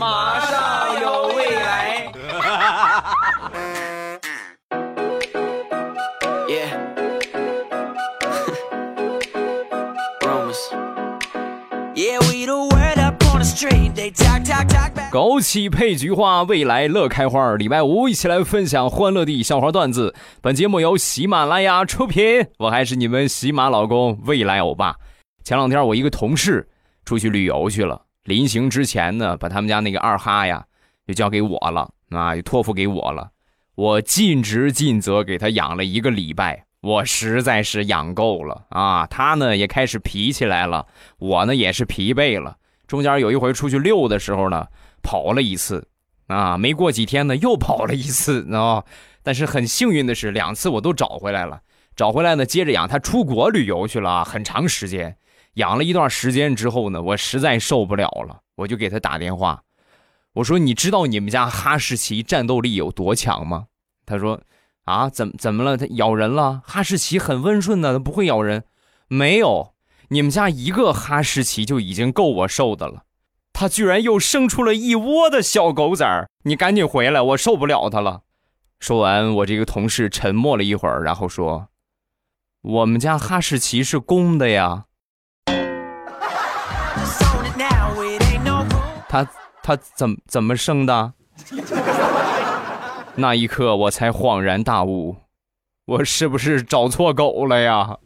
马上有未来。枸杞配菊花，未来乐开花。礼拜五一起来分享欢乐的笑话段子。本节目由喜马拉雅出品，我还是你们喜马老公未来欧巴。前两天我一个同事出去旅游去了，临行之前呢，把他们家那个二哈呀就交给我了啊，就托付给我了。我尽职尽责给他养了一个礼拜，我实在是养够了啊。他呢也开始皮起来了，我呢也是疲惫了。中间有一回出去溜的时候呢，跑了一次，啊，没过几天呢又跑了一次啊。但是很幸运的是，两次我都找回来了。找回来呢，接着养他出国旅游去了，很长时间。养了一段时间之后呢，我实在受不了了，我就给他打电话，我说：“你知道你们家哈士奇战斗力有多强吗？”他说：“啊，怎怎么了？它咬人了？哈士奇很温顺的，它不会咬人。没有。”你们家一个哈士奇就已经够我受的了，它居然又生出了一窝的小狗崽儿！你赶紧回来，我受不了它了。说完，我这个同事沉默了一会儿，然后说：“我们家哈士奇是公的呀。”他他怎怎么生的？那一刻我才恍然大悟，我是不是找错狗了呀？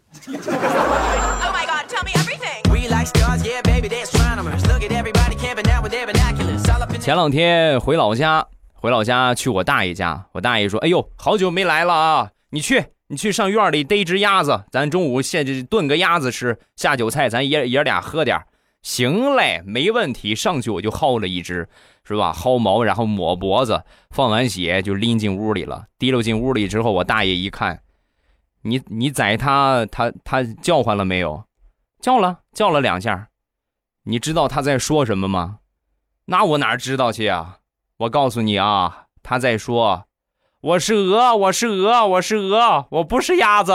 前两天回老家，回老家去我大爷家。我大爷说：“哎呦，好久没来了啊！你去，你去上院里逮只鸭子，咱中午现炖个鸭子吃，下酒菜，咱爷爷俩喝点。行嘞，没问题。上去我就薅了一只，是吧？薅毛，然后抹脖子，放完血就拎进屋里了。提溜进屋里之后，我大爷一看，你你宰他，他他叫唤了没有？叫了，叫了两下。你知道他在说什么吗？”那我哪知道去啊！我告诉你啊，他在说：“我是鹅，我是鹅，我是鹅，我不是鸭子。”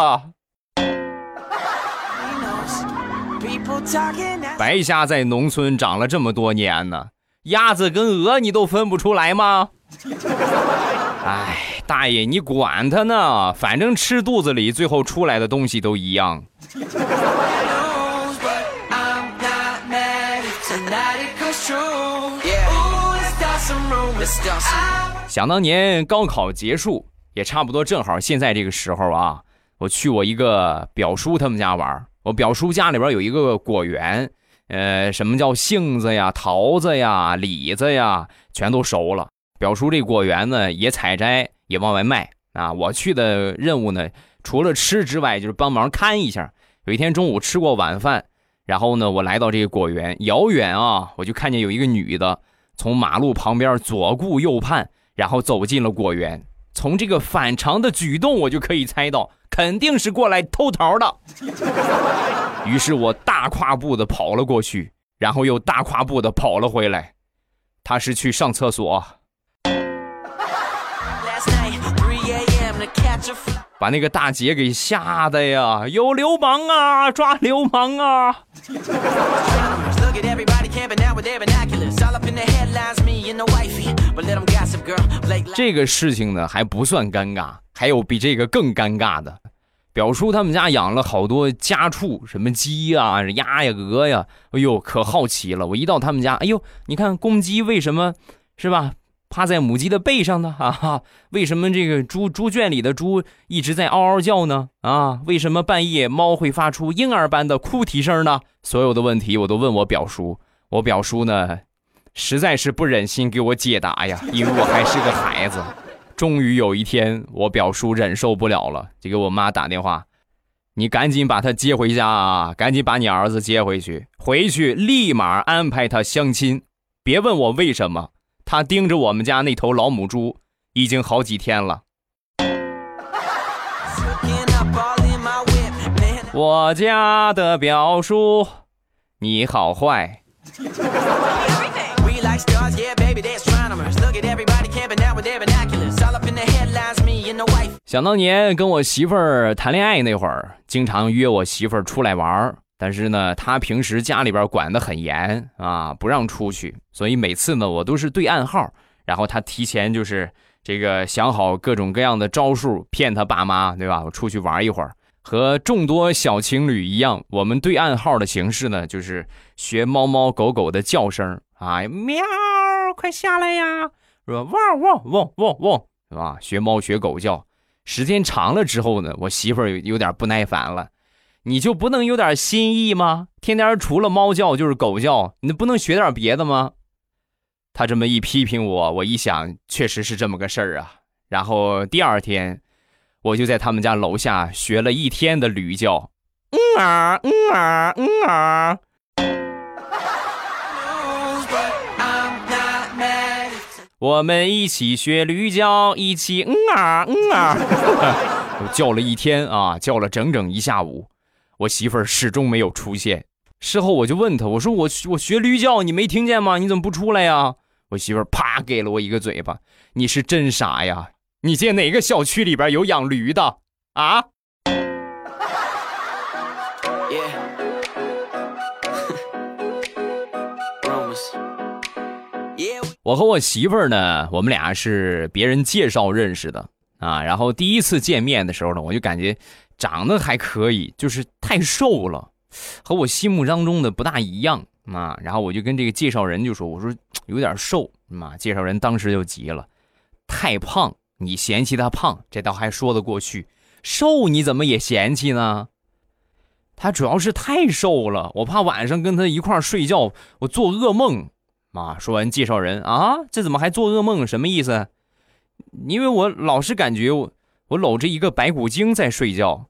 白瞎在农村长了这么多年呢，鸭子跟鹅你都分不出来吗？哎，大爷你管他呢，反正吃肚子里最后出来的东西都一样。想当年高考结束，也差不多正好现在这个时候啊，我去我一个表叔他们家玩。我表叔家里边有一个果园，呃，什么叫杏子呀、桃子呀、李子呀，全都熟了。表叔这果园呢，也采摘，也往外卖啊。我去的任务呢，除了吃之外，就是帮忙看一下。有一天中午吃过晚饭，然后呢，我来到这个果园，遥远啊，我就看见有一个女的。从马路旁边左顾右盼，然后走进了果园。从这个反常的举动，我就可以猜到，肯定是过来偷桃的。于是我大跨步的跑了过去，然后又大跨步的跑了回来。他是去上厕所，把那个大姐给吓得呀！有流氓啊！抓流氓啊！这个事情呢还不算尴尬，还有比这个更尴尬的。表叔他们家养了好多家畜，什么鸡呀、鸭呀、鹅呀，哎呦，可好奇了。我一到他们家，哎呦，你看公鸡为什么是吧？趴在母鸡的背上呢？啊，为什么这个猪猪圈里的猪一直在嗷嗷叫呢？啊，为什么半夜猫会发出婴儿般的哭啼声呢？所有的问题我都问我表叔，我表叔呢，实在是不忍心给我解答呀，因为我还是个孩子。终于有一天，我表叔忍受不了了，就给我妈打电话：“你赶紧把他接回家啊，赶紧把你儿子接回去，回去立马安排他相亲。别问我为什么。”他盯着我们家那头老母猪已经好几天了。我家的表叔，你好坏。想当年跟我媳妇儿谈恋爱那会儿，经常约我媳妇儿出来玩儿。但是呢，她平时家里边管得很严啊，不让出去，所以每次呢，我都是对暗号，然后他提前就是这个想好各种各样的招数骗他爸妈，对吧？我出去玩一会儿，和众多小情侣一样，我们对暗号的形式呢，就是学猫猫狗狗的叫声啊，喵，快下来呀，是吧？汪汪汪汪汪，是吧？学猫学狗叫，时间长了之后呢，我媳妇儿有点不耐烦了。你就不能有点新意吗？天天除了猫叫就是狗叫，你不能学点别的吗？他这么一批评我，我一想，确实是这么个事儿啊。然后第二天，我就在他们家楼下学了一天的驴叫，嗯啊嗯啊嗯啊。我们一起学驴叫，一起嗯啊嗯啊，我 叫了一天啊，叫了整整一下午。我媳妇儿始终没有出现。事后我就问她，我说我我学驴叫，你没听见吗？你怎么不出来呀？我媳妇儿啪给了我一个嘴巴。你是真傻呀！你见哪个小区里边有养驴的啊？我和我媳妇儿呢，我们俩是别人介绍认识的啊。然后第一次见面的时候呢，我就感觉。长得还可以，就是太瘦了，和我心目当中的不大一样啊。然后我就跟这个介绍人就说：“我说有点瘦嘛。”介绍人当时就急了：“太胖，你嫌弃他胖，这倒还说得过去；瘦你怎么也嫌弃呢？他主要是太瘦了，我怕晚上跟他一块睡觉，我做噩梦。”妈说完，介绍人啊，这怎么还做噩梦？什么意思？因为我老是感觉我我搂着一个白骨精在睡觉。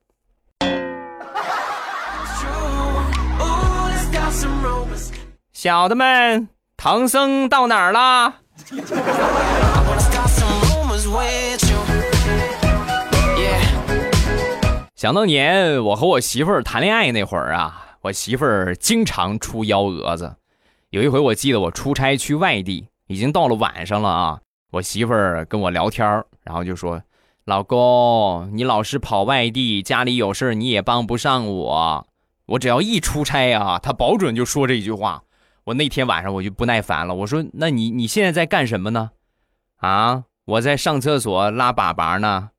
小的们，唐僧到哪儿了？想当年我和我媳妇儿谈恋爱那会儿啊，我媳妇儿经常出幺蛾子。有一回我记得我出差去外地，已经到了晚上了啊，我媳妇儿跟我聊天然后就说：“老公，你老是跑外地，家里有事你也帮不上我。我只要一出差啊，她保准就说这句话。”我那天晚上我就不耐烦了，我说：“那你你现在在干什么呢？啊，我在上厕所拉粑粑呢。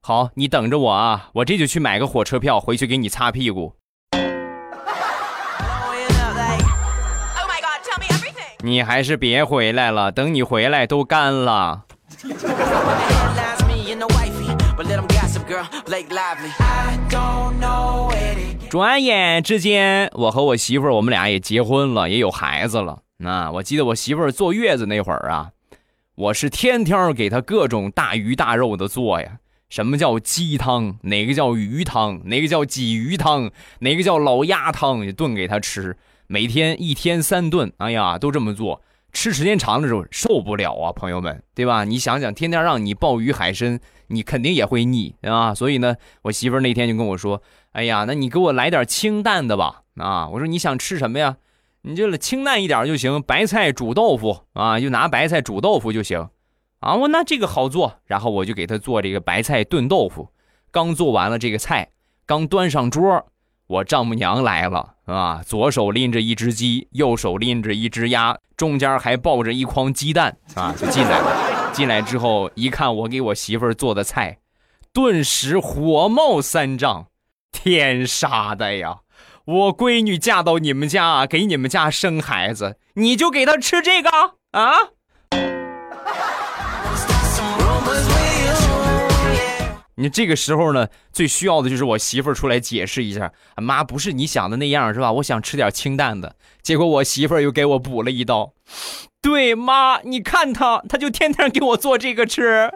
好，你等着我啊，我这就去买个火车票回去给你擦屁股。你还是别回来了，等你回来都干了。”转眼之间，我和我媳妇儿，我们俩也结婚了，也有孩子了。那我记得我媳妇儿坐月子那会儿啊，我是天天给她各种大鱼大肉的做呀。什么叫鸡汤？哪个叫鱼汤？哪个叫鲫鱼汤？哪个叫老鸭汤？炖给她吃，每天一天三顿。哎呀，都这么做。吃时间长的时候受不了啊，朋友们，对吧？你想想，天天让你鲍鱼海参，你肯定也会腻，啊。所以呢，我媳妇那天就跟我说：“哎呀，那你给我来点清淡的吧。”啊，我说你想吃什么呀？你就清淡一点就行，白菜煮豆腐啊，就拿白菜煮豆腐就行。啊，我那这个好做，然后我就给他做这个白菜炖豆腐。刚做完了这个菜，刚端上桌。我丈母娘来了啊！左手拎着一只鸡，右手拎着一只鸭，中间还抱着一筐鸡蛋啊，就进来了。进来之后一看我给我媳妇儿做的菜，顿时火冒三丈。天杀的呀！我闺女嫁到你们家，给你们家生孩子，你就给她吃这个啊？你这个时候呢，最需要的就是我媳妇儿出来解释一下，妈不是你想的那样，是吧？我想吃点清淡的，结果我媳妇儿又给我补了一刀。对，妈，你看他，他就天天给我做这个吃。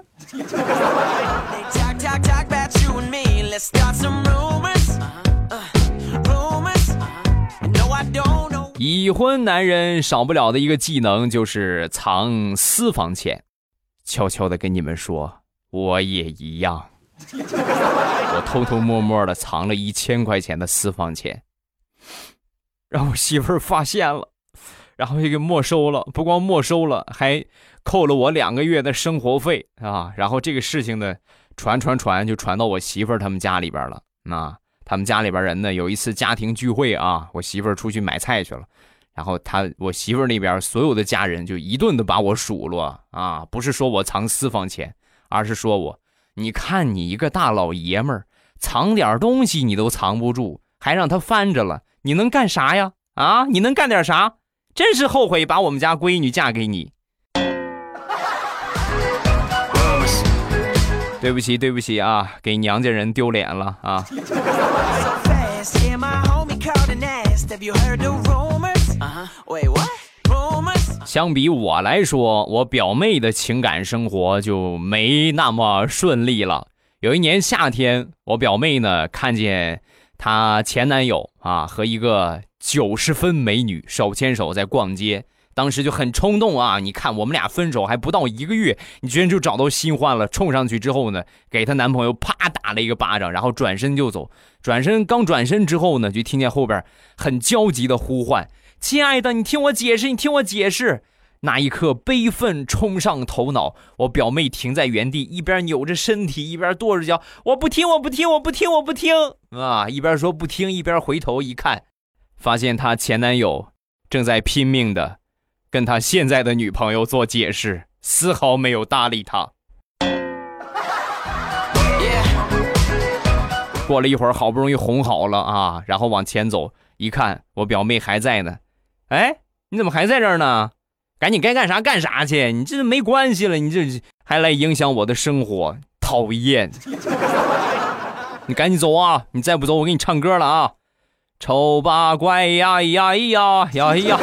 已婚男人少不了的一个技能就是藏私房钱，悄悄的跟你们说，我也一样。我偷偷摸摸的藏了一千块钱的私房钱，让我媳妇儿发现了，然后就给没收了。不光没收了，还扣了我两个月的生活费啊！然后这个事情呢，传传传就传到我媳妇儿他们家里边了。那他们家里边人呢有一次家庭聚会啊，我媳妇儿出去买菜去了，然后他我媳妇儿那边所有的家人就一顿的把我数落啊，不是说我藏私房钱，而是说我，你看你一个大老爷们儿，藏点东西你都藏不住，还让他翻着了，你能干啥呀？啊，你能干点啥？真是后悔把我们家闺女嫁给你。对不起，对不起啊，给娘家人丢脸了啊！相比我来说，我表妹的情感生活就没那么顺利了。有一年夏天，我表妹呢看见她前男友啊和一个九十分美女手牵手在逛街。当时就很冲动啊！你看我们俩分手还不到一个月，你居然就找到新欢了。冲上去之后呢，给她男朋友啪打了一个巴掌，然后转身就走。转身刚转身之后呢，就听见后边很焦急的呼唤：“亲爱的，你听我解释，你听我解释。”那一刻悲愤冲上头脑，我表妹停在原地，一边扭着身体，一边跺着脚：“我不听，我不听，我不听，我不听！”啊，一边说不听，一边回头一看，发现她前男友正在拼命的。跟他现在的女朋友做解释，丝毫没有搭理他。过了一会儿，好不容易哄好了啊，然后往前走，一看我表妹还在呢。哎，你怎么还在这儿呢？赶紧该干啥干啥去！你这没关系了，你这还来影响我的生活，讨厌！你赶紧走啊！你再不走，我给你唱歌了啊！丑八怪呀呀呀呀呀！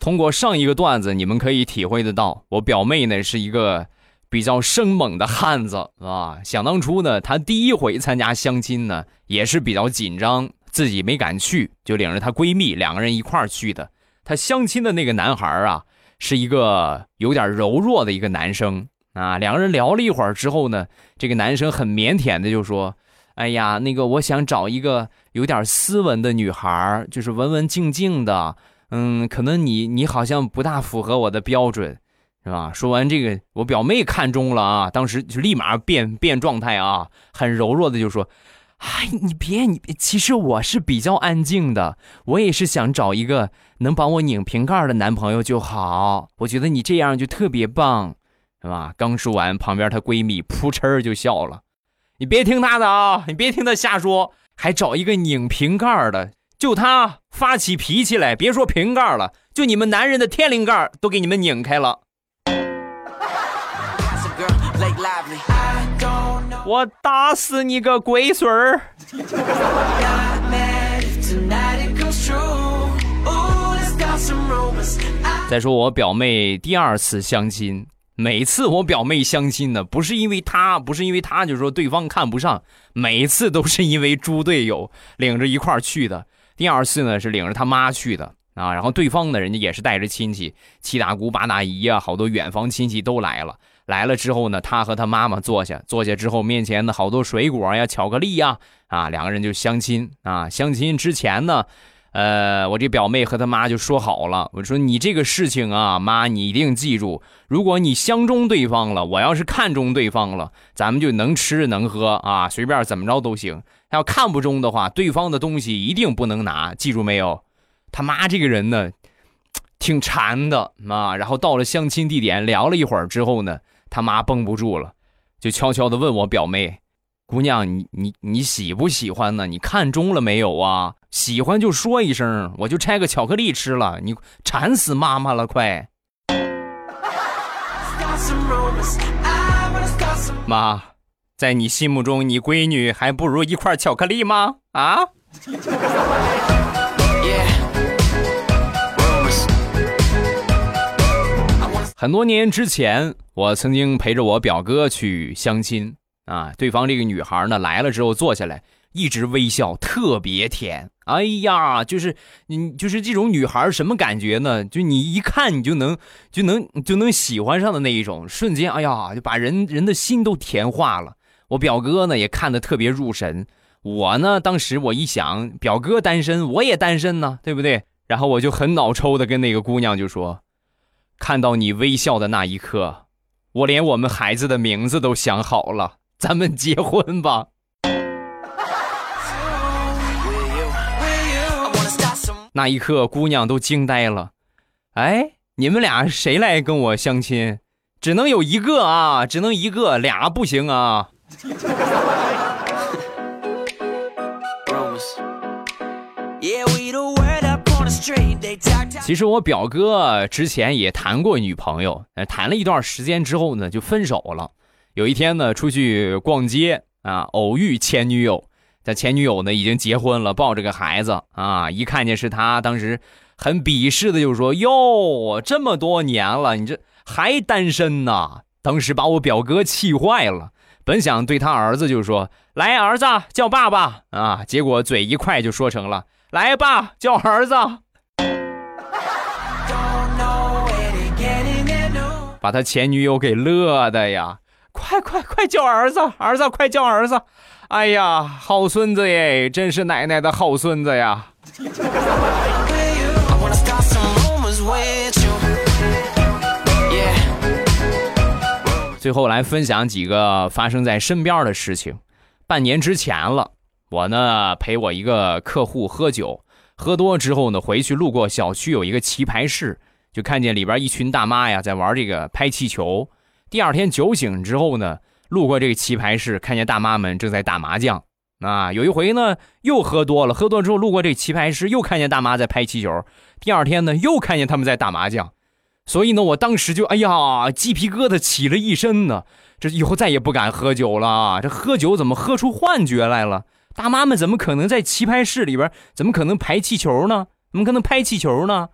通过上一个段子，你们可以体会得到，我表妹呢是一个比较生猛的汉子啊。想当初呢，她第一回参加相亲呢，也是比较紧张，自己没敢去，就领着她闺蜜两个人一块儿去的。她相亲的那个男孩啊，是一个有点柔弱的一个男生啊。两个人聊了一会儿之后呢，这个男生很腼腆的就说：“哎呀，那个我想找一个有点斯文的女孩，就是文文静静的。”嗯，可能你你好像不大符合我的标准，是吧？说完这个，我表妹看中了啊，当时就立马变变状态啊，很柔弱的就说：“哎，你别你，其实我是比较安静的，我也是想找一个能帮我拧瓶盖的男朋友就好。我觉得你这样就特别棒，是吧？”刚说完，旁边她闺蜜扑哧就笑了：“你别听她的啊，你别听她瞎说，还找一个拧瓶盖的。”就他发起脾气来，别说瓶盖了，就你们男人的天灵盖都给你们拧开了。我打死你个龟孙儿！再说我表妹第二次相亲，每次我表妹相亲呢，不是因为她，不是因为她，就说对方看不上，每次都是因为猪队友领着一块儿去的。第二次呢是领着他妈去的啊，然后对方呢人家也是带着亲戚，七大姑八大姨啊，好多远房亲戚都来了。来了之后呢，他和他妈妈坐下，坐下之后面前的好多水果呀、巧克力呀，啊，两个人就相亲啊。相亲之前呢。呃，我这表妹和她妈就说好了，我说你这个事情啊，妈你一定记住，如果你相中对方了，我要是看中对方了，咱们就能吃能喝啊，随便怎么着都行。要看不中的话，对方的东西一定不能拿，记住没有？他妈这个人呢，挺馋的啊。然后到了相亲地点，聊了一会儿之后呢，他妈绷不住了，就悄悄的问我表妹。姑娘，你你你喜不喜欢呢？你看中了没有啊？喜欢就说一声，我就拆个巧克力吃了。你馋死妈妈了，快！妈，在你心目中，你闺女还不如一块巧克力吗？啊？很多年之前，我曾经陪着我表哥去相亲。啊，对方这个女孩呢来了之后坐下来，一直微笑，特别甜。哎呀，就是你就是这种女孩什么感觉呢？就你一看你就能就能就能喜欢上的那一种，瞬间哎呀就把人人的心都甜化了。我表哥呢也看得特别入神，我呢当时我一想，表哥单身，我也单身呢，对不对？然后我就很脑抽的跟那个姑娘就说：“看到你微笑的那一刻，我连我们孩子的名字都想好了，咱们结婚吧。那一刻，姑娘都惊呆了。哎，你们俩谁来跟我相亲？只能有一个啊，只能一个，俩不行啊。其实我表哥之前也谈过女朋友，谈了一段时间之后呢，就分手了。有一天呢，出去逛街啊，偶遇前女友。他前女友呢已经结婚了，抱着个孩子啊，一看见是他，当时很鄙视的就说：“哟，这么多年了，你这还单身呢？”当时把我表哥气坏了，本想对他儿子就说：“来，儿子叫爸爸啊！”结果嘴一快就说成了：“来，爸叫儿子。”把他前女友给乐的呀！快快快叫儿子，儿子快叫儿子！哎呀，好孙子耶，真是奶奶的好孙子呀！最后来分享几个发生在身边的事情。半年之前了，我呢陪我一个客户喝酒，喝多之后呢，回去路过小区有一个棋牌室，就看见里边一群大妈呀在玩这个拍气球。第二天酒醒之后呢。路过这个棋牌室，看见大妈们正在打麻将。啊，有一回呢，又喝多了，喝多之后路过这棋牌室，又看见大妈在拍气球。第二天呢，又看见他们在打麻将。所以呢，我当时就哎呀，鸡皮疙瘩起了一身呢。这以后再也不敢喝酒了。这喝酒怎么喝出幻觉来了？大妈们怎么可能在棋牌室里边？怎么可能排气球呢？怎么可能拍气球呢？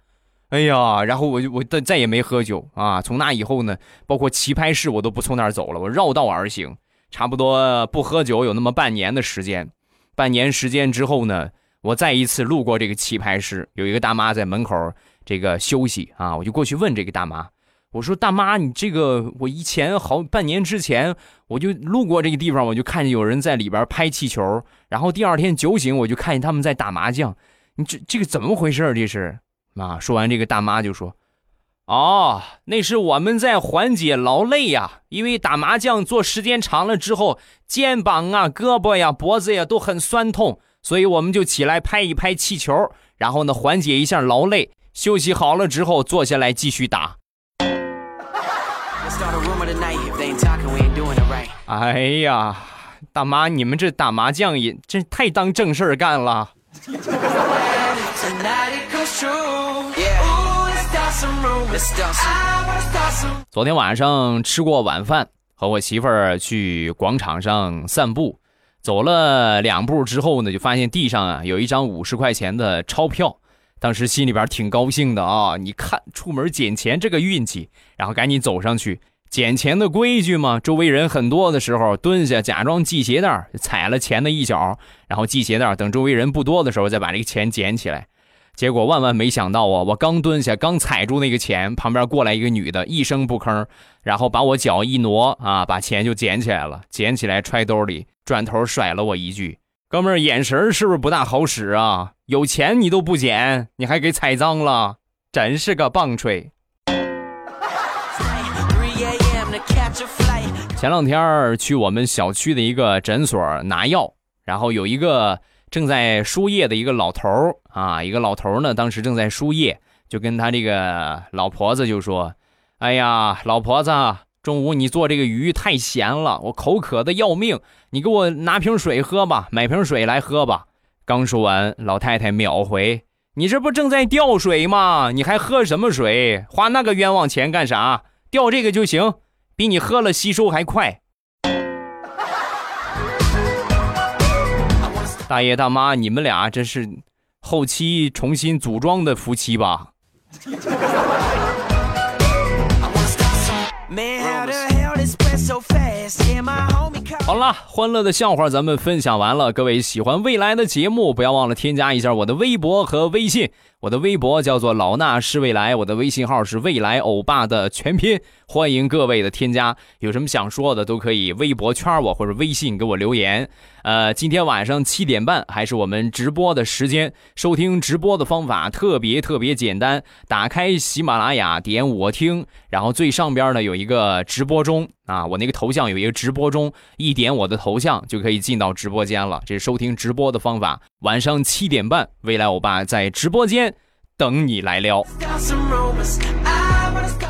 哎呀，然后我就我再再也没喝酒啊！从那以后呢，包括棋牌室我都不从那儿走了，我绕道而行，差不多不喝酒有那么半年的时间。半年时间之后呢，我再一次路过这个棋牌室，有一个大妈在门口这个休息啊，我就过去问这个大妈，我说：“大妈，你这个我以前好半年之前我就路过这个地方，我就看见有人在里边拍气球，然后第二天酒醒我就看见他们在打麻将，你这这个怎么回事？这是？”啊！说完这个，大妈就说：“哦，那是我们在缓解劳累呀，因为打麻将坐时间长了之后，肩膀啊、胳膊呀、脖子呀都很酸痛，所以我们就起来拍一拍气球，然后呢缓解一下劳累。休息好了之后，坐下来继续打。”哎呀，大妈，你们这打麻将也真太当正事儿干了。昨天晚上吃过晚饭，和我媳妇儿去广场上散步，走了两步之后呢，就发现地上啊有一张五十块钱的钞票，当时心里边挺高兴的啊！你看出门捡钱这个运气，然后赶紧走上去捡钱的规矩嘛，周围人很多的时候蹲下假装系鞋带，踩了钱的一脚，然后系鞋带，等周围人不多的时候再把这个钱捡起来。结果万万没想到啊！我刚蹲下，刚踩住那个钱，旁边过来一个女的，一声不吭，然后把我脚一挪啊，把钱就捡起来了，捡起来揣兜里，转头甩了我一句：“哥们儿，眼神是不是不大好使啊？有钱你都不捡，你还给踩脏了，真是个棒槌。”前两天去我们小区的一个诊所拿药，然后有一个。正在输液的一个老头啊，一个老头呢，当时正在输液，就跟他这个老婆子就说：“哎呀，老婆子，中午你做这个鱼太咸了，我口渴的要命，你给我拿瓶水喝吧，买瓶水来喝吧。”刚说完，老太太秒回：“你这不正在吊水吗？你还喝什么水？花那个冤枉钱干啥？吊这个就行，比你喝了吸收还快。”大爷大妈，你们俩这是后期重新组装的夫妻吧？好了，欢乐的笑话咱们分享完了。各位喜欢未来的节目，不要忘了添加一下我的微博和微信。我的微博叫做老衲是未来，我的微信号是未来欧巴的全拼。欢迎各位的添加，有什么想说的都可以微博圈我或者微信给我留言。呃，今天晚上七点半还是我们直播的时间。收听直播的方法特别特别简单，打开喜马拉雅，点我听，然后最上边呢有一个直播中啊，我那个头像有一个直播中，一点我的头像就可以进到直播间了。这是收听直播的方法。晚上七点半，未来欧巴在直播间等你来撩。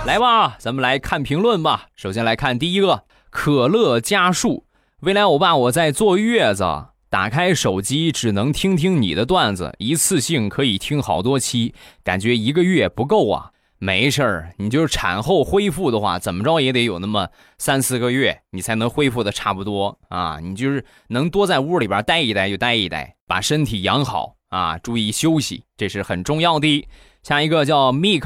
来吧，咱们来看评论吧。首先来看第一个，可乐加树。未来欧巴，我在坐月子，打开手机只能听听你的段子，一次性可以听好多期，感觉一个月不够啊。没事儿，你就是产后恢复的话，怎么着也得有那么三四个月，你才能恢复的差不多啊。你就是能多在屋里边待一待就待一待，把身体养好啊，注意休息，这是很重要的。下一个叫 mix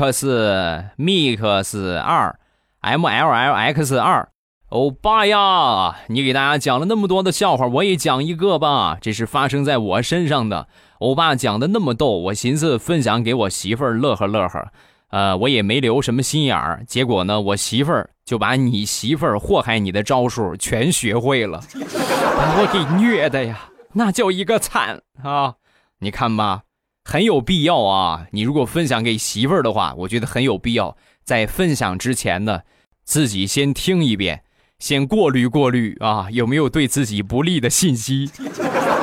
mix 二 m l l x 二。欧巴呀，你给大家讲了那么多的笑话，我也讲一个吧。这是发生在我身上的。欧巴讲的那么逗，我寻思分享给我媳妇儿乐呵乐呵。呃，我也没留什么心眼儿。结果呢，我媳妇儿就把你媳妇儿祸害你的招数全学会了，把我给虐的呀，那叫一个惨啊！你看吧，很有必要啊。你如果分享给媳妇儿的话，我觉得很有必要，在分享之前呢，自己先听一遍。先过滤过滤啊，有没有对自己不利的信息？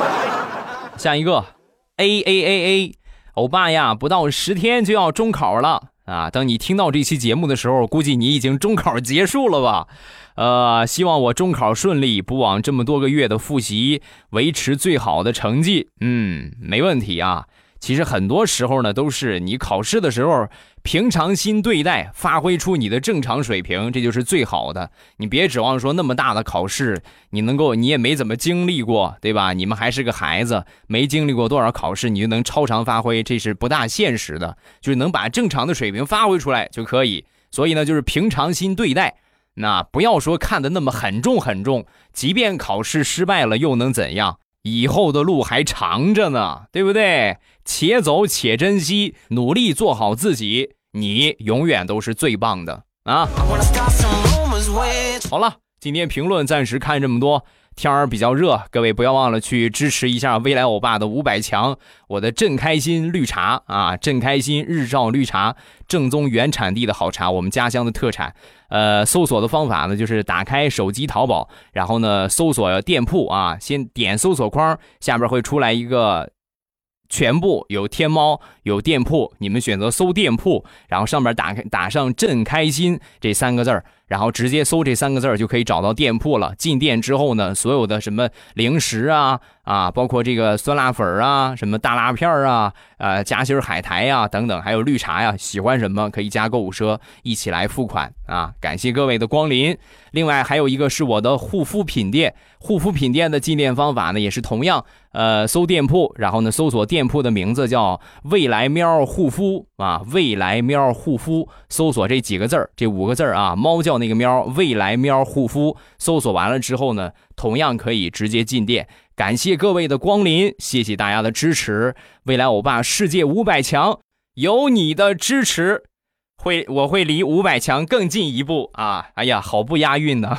下一个，A A A A，欧巴呀，不到十天就要中考了啊！等你听到这期节目的时候，估计你已经中考结束了吧？呃，希望我中考顺利，不枉这么多个月的复习，维持最好的成绩。嗯，没问题啊。其实很多时候呢，都是你考试的时候平常心对待，发挥出你的正常水平，这就是最好的。你别指望说那么大的考试，你能够，你也没怎么经历过，对吧？你们还是个孩子，没经历过多少考试，你就能超常发挥，这是不大现实的。就是能把正常的水平发挥出来就可以。所以呢，就是平常心对待，那不要说看得那么很重很重。即便考试失败了，又能怎样？以后的路还长着呢，对不对？且走且珍惜，努力做好自己，你永远都是最棒的啊！好了，今天评论暂时看这么多。天儿比较热，各位不要忘了去支持一下未来欧巴的五百强，我的正开心绿茶啊，正开心日照绿茶，正宗原产地的好茶，我们家乡的特产。呃，搜索的方法呢，就是打开手机淘宝，然后呢搜索店铺啊，先点搜索框，下边会出来一个。全部有天猫有店铺，你们选择搜店铺，然后上面打开打上“朕开心”这三个字儿，然后直接搜这三个字儿就可以找到店铺了。进店之后呢，所有的什么零食啊 啊，包括这个酸辣粉啊，什么大辣片儿啊，呃夹心海苔呀等等，还有绿茶呀，喜欢什么可以加购物车一起来付款啊！感谢各位的光临。另外还有一个是我的护肤品店，护肤品店的进店方法呢也是同样。呃，搜店铺，然后呢，搜索店铺的名字叫“未来喵护肤”啊，“未来喵护肤”，搜索这几个字儿，这五个字儿啊，猫叫那个喵，“未来喵护肤”。搜索完了之后呢，同样可以直接进店。感谢各位的光临，谢谢大家的支持。未来欧巴世界五百强，有你的支持，会我会离五百强更进一步啊！哎呀，好不押韵呢。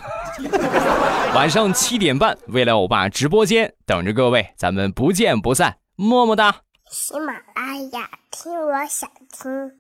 晚上七点半，未来欧巴直播间等着各位，咱们不见不散，么么哒！喜马拉雅听，我想听。